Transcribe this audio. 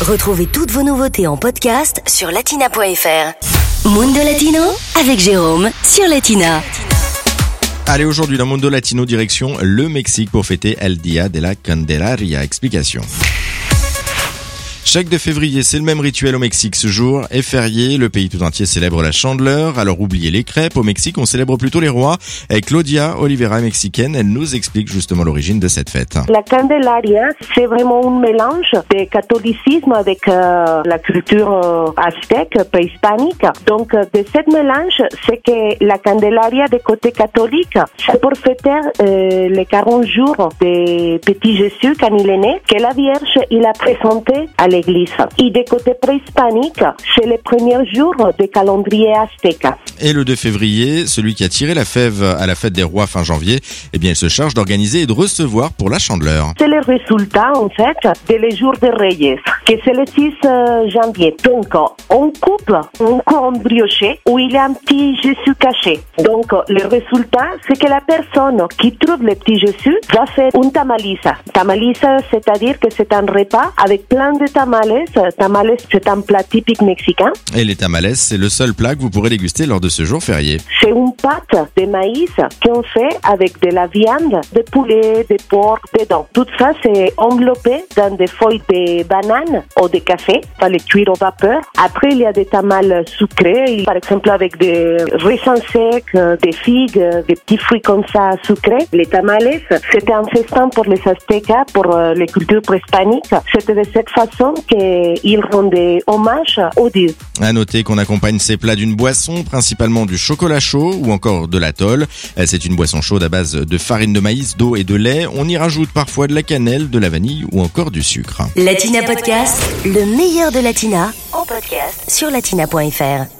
Retrouvez toutes vos nouveautés en podcast sur latina.fr. Mundo Latino avec Jérôme sur Latina. Allez, aujourd'hui dans Mundo Latino, direction le Mexique pour fêter El Dia de la Candelaria. Explication. Chaque 2 février, c'est le même rituel au Mexique. Ce jour est férié, le pays tout entier célèbre la chandeleur. Alors oubliez les crêpes, au Mexique on célèbre plutôt les rois. Et Claudia Oliveira, mexicaine, elle nous explique justement l'origine de cette fête. La Candelaria, c'est vraiment un mélange de catholicisme avec euh, la culture euh, aztèque, préhispanique. Donc euh, de ce mélange, c'est que la Candelaria de côté catholique, c'est pour fêter euh, les 40 jours de petit Jésus quand il est né, que la Vierge il a présenté à l'église. Et de côté préhispanique, c'est les premiers jours du calendrier aztèque. Et le 2 février, celui qui a tiré la fève à la fête des rois fin janvier, eh bien il se charge d'organiser et de recevoir pour la chandeleur. C'est le résultat, en fait, de les jours de Reyes, que c'est le 6 euh, janvier. Donc, on coupe un corps brioché où il y a un petit Jésus caché. Donc, le résultat, c'est que la personne qui trouve le petit Jésus va faire une tamalisa. Tamalisa, c'est-à-dire que c'est un repas avec plein de tamales. Tamales, c'est un plat typique mexicain. Et les tamales, c'est le seul plat que vous pourrez déguster lors de ce jour férié. C'est une pâte de maïs qu'on fait avec de la viande, de poulet, de porc, dedans. Tout ça, c'est enveloppé dans des feuilles de banane ou de café, pas les cuire au vapeur. Après, il y a des tamales sucrés, par exemple avec des raisins secs, euh, des figues, euh, des petits fruits comme ça sucrés. Les tamales, c'était un festin pour les Aztèques, pour euh, les cultures préhispaniques. C'était de cette façon qu'ils rendaient hommage aux dieux. À noter qu'on accompagne ces plats d'une boisson, principalement du chocolat chaud ou encore de l'atoll. C'est une boisson chaude à base de farine de maïs, d'eau et de lait. On y rajoute parfois de la cannelle, de la vanille ou encore du sucre. Latina Podcast, le meilleur de Latina en podcast sur latina.fr.